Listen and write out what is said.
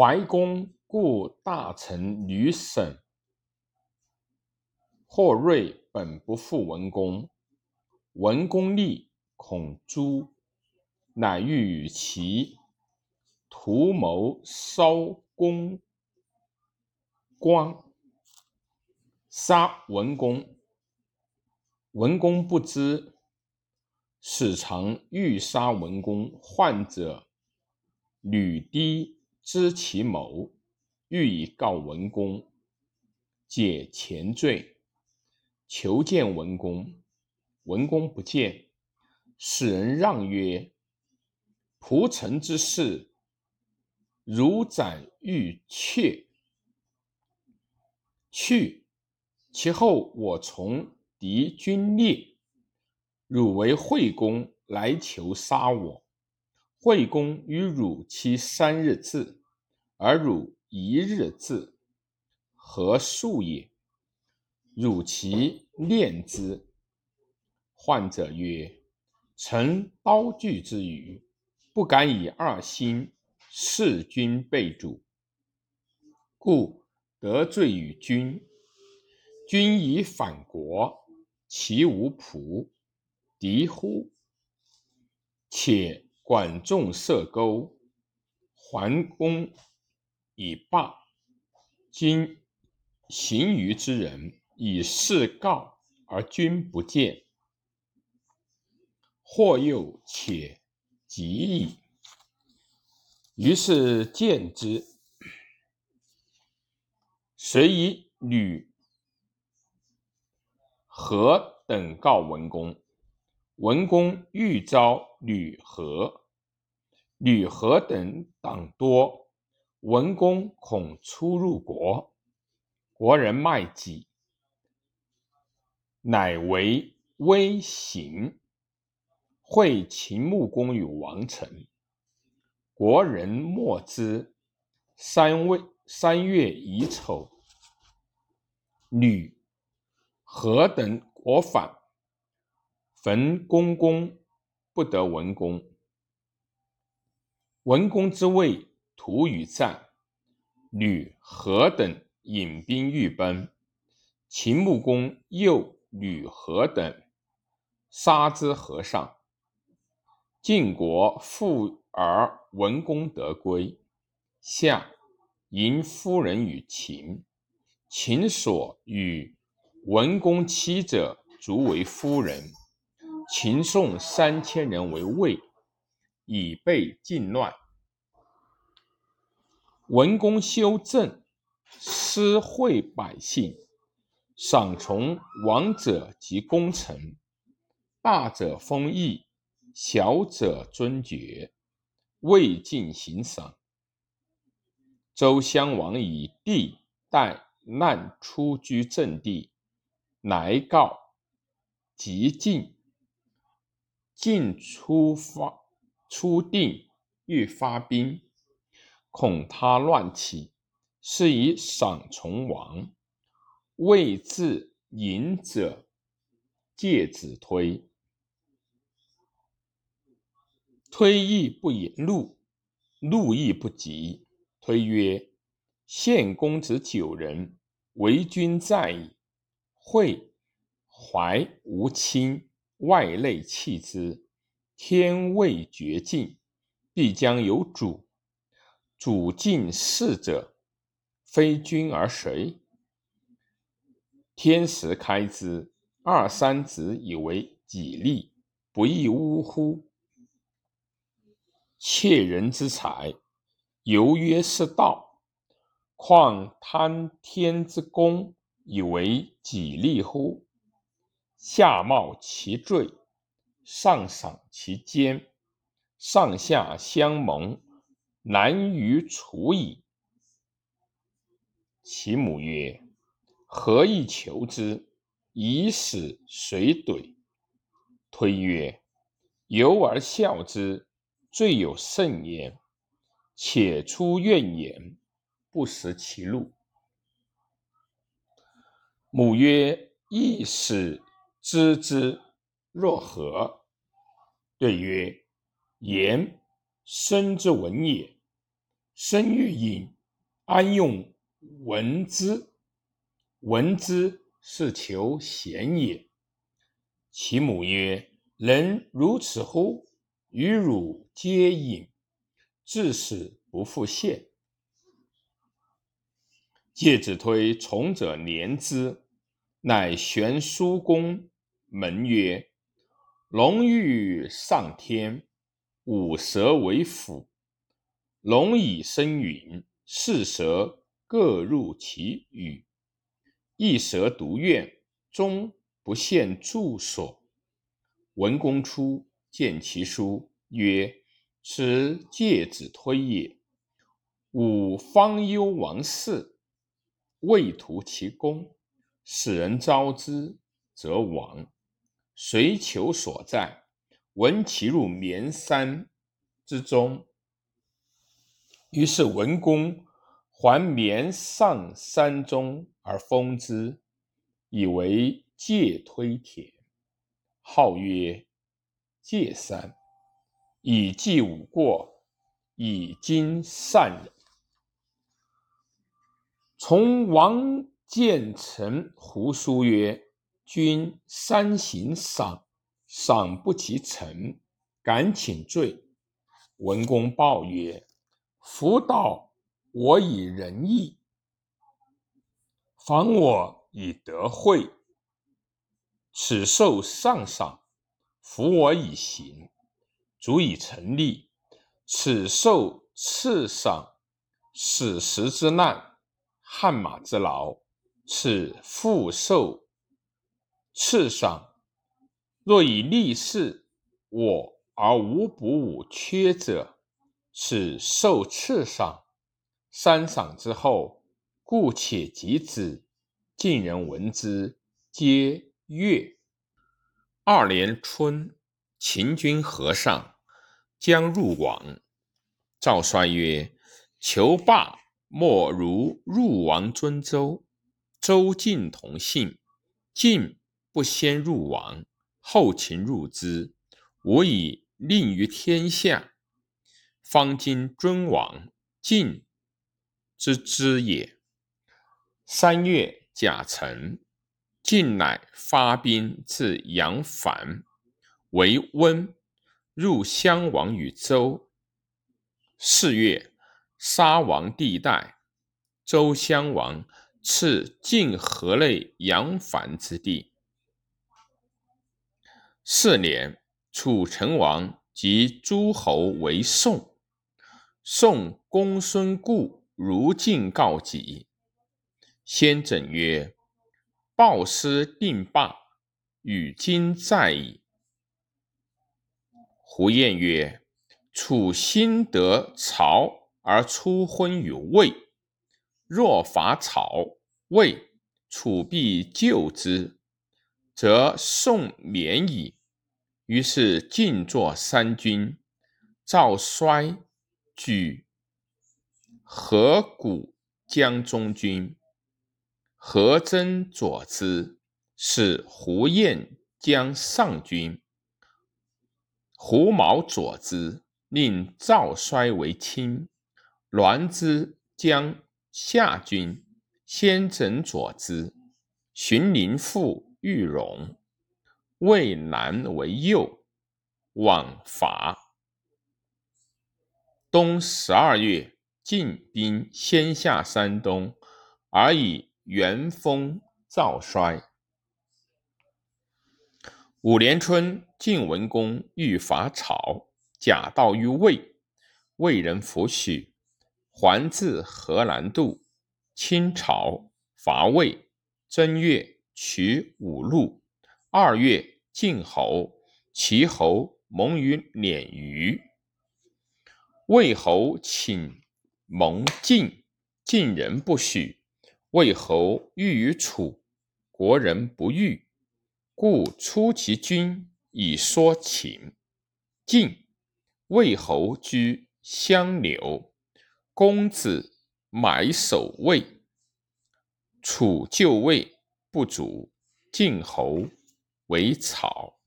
怀公故大臣吕省。霍瑞本不复文公，文公立恐诛，乃欲与其图谋烧公光，杀文公。文公不知，使常欲杀文公。患者吕低知其谋，欲以告文公，解前罪。求见文公，文公不见，使人让曰：“仆臣之事，如斩玉阙。去，其后我从敌军列，汝为惠公来求杀我。惠公与汝期三日至，而汝一日至，何数也？”汝其念之。患者曰：“臣刀具之余，不敢以二心弑君备主，故得罪于君。君以反国，其无仆敌乎？且管仲射钩，桓公以罢。今行于之人。”以示告而君不见，或又且及矣。于是见之，遂以吕何等告文公。文公欲招吕何，吕何等党多，文公恐出入国，国人卖己。乃为微行，会秦穆公与王臣，国人莫之。三位三月乙丑，吕何等国反，焚公宫，不得文公。文公之位徒与战，吕何等引兵欲奔，秦穆公诱。吕何等杀之河上，晋国复而文公得归。夏迎夫人与秦，秦所与文公妻者卒为夫人。秦送三千人为魏，以备晋乱。文公修政，施惠百姓。赏从王者及功臣，大者封邑，小者尊爵，未尽行赏。周襄王以帝代难出居正地，乃告即晋。晋出发出定，欲发兵，恐他乱起，是以赏从王。未至隐者，戒子推。推亦不言怒，怒亦不及。推曰：“献公子九人，为君在矣。惠怀无亲，外类弃之。天未绝尽，必将有主。主尽事者，非君而谁？”天时开之，二三子以为己利，不亦呜乎？窃人之财，犹曰是道，况贪天之功，以为己利乎？下冒其罪，上赏其奸，上下相蒙，难于处矣。其母曰。何以求之？以使谁怼？推曰：“由而笑之，罪有甚焉。且出怨言，不食其禄。”母曰：“亦使知之，若何？”对曰：“言生之文也。生欲隐，安用闻之？闻之，是求贤也。其母曰：“人如此乎？与汝皆饮，至死不复见。”介子推从者怜之，乃玄书公门曰：“龙欲上天，五蛇为辅。龙以生云，四蛇各入其羽。一蛇独怨，终不现住所。文公出，见其书，曰：‘此介子推也。’吾方忧王室，未图其功，使人招之，则亡。遂求所在，闻其入绵山之中。于是文公还绵上山中而封之，以为介推田，号曰介山，以记吾过，以今善人。从王建成胡书曰：“君三行赏，赏不及臣，敢请罪。”文公报曰。夫道我以仁义，防我以德惠。此受上赏，服我以行，足以成立。此受次赏，死时之难，汗马之劳。此复受次赏，若以立事我而无补吾缺者。此受赐赏，三赏之后，故且及之。晋人闻之，皆悦。二年春，秦军河上，将入王。赵衰曰：“求霸，莫如入王尊周。周晋同姓，晋不先入王，后秦入之，吾以令于天下。”方今尊王晋之之也。三月甲辰，晋乃发兵至阳樊，为温，入襄王与周。四月，杀王地代，周襄王赐晋河内阳樊之地。四年，楚成王及诸侯为宋。宋公孙固如晋告急，先轸曰：“鲍师定霸，与今在矣。”胡彦曰：“楚心得曹而出婚于魏，若伐曹魏，楚必救之，则宋免矣。”于是晋作三军，赵衰。举河谷将中军，何真佐之，使胡彦将上军。胡毛佐之，令赵衰为卿。栾之将下军，先轸佐之。荀林父玉荣，魏南为右，往伐。冬十二月，晋兵先下山东，而以元封造衰。五年春，晋文公欲伐曹，假道于魏，魏人弗许，还至河南渡，侵曹，伐魏。正月，取五路。二月，晋侯，齐侯蒙于鲶鱼。魏侯请蒙晋，晋人不许。魏侯欲与楚，国人不欲，故出其军以说秦。晋，魏侯居相留，公子买守魏。楚就魏不足，晋侯为草。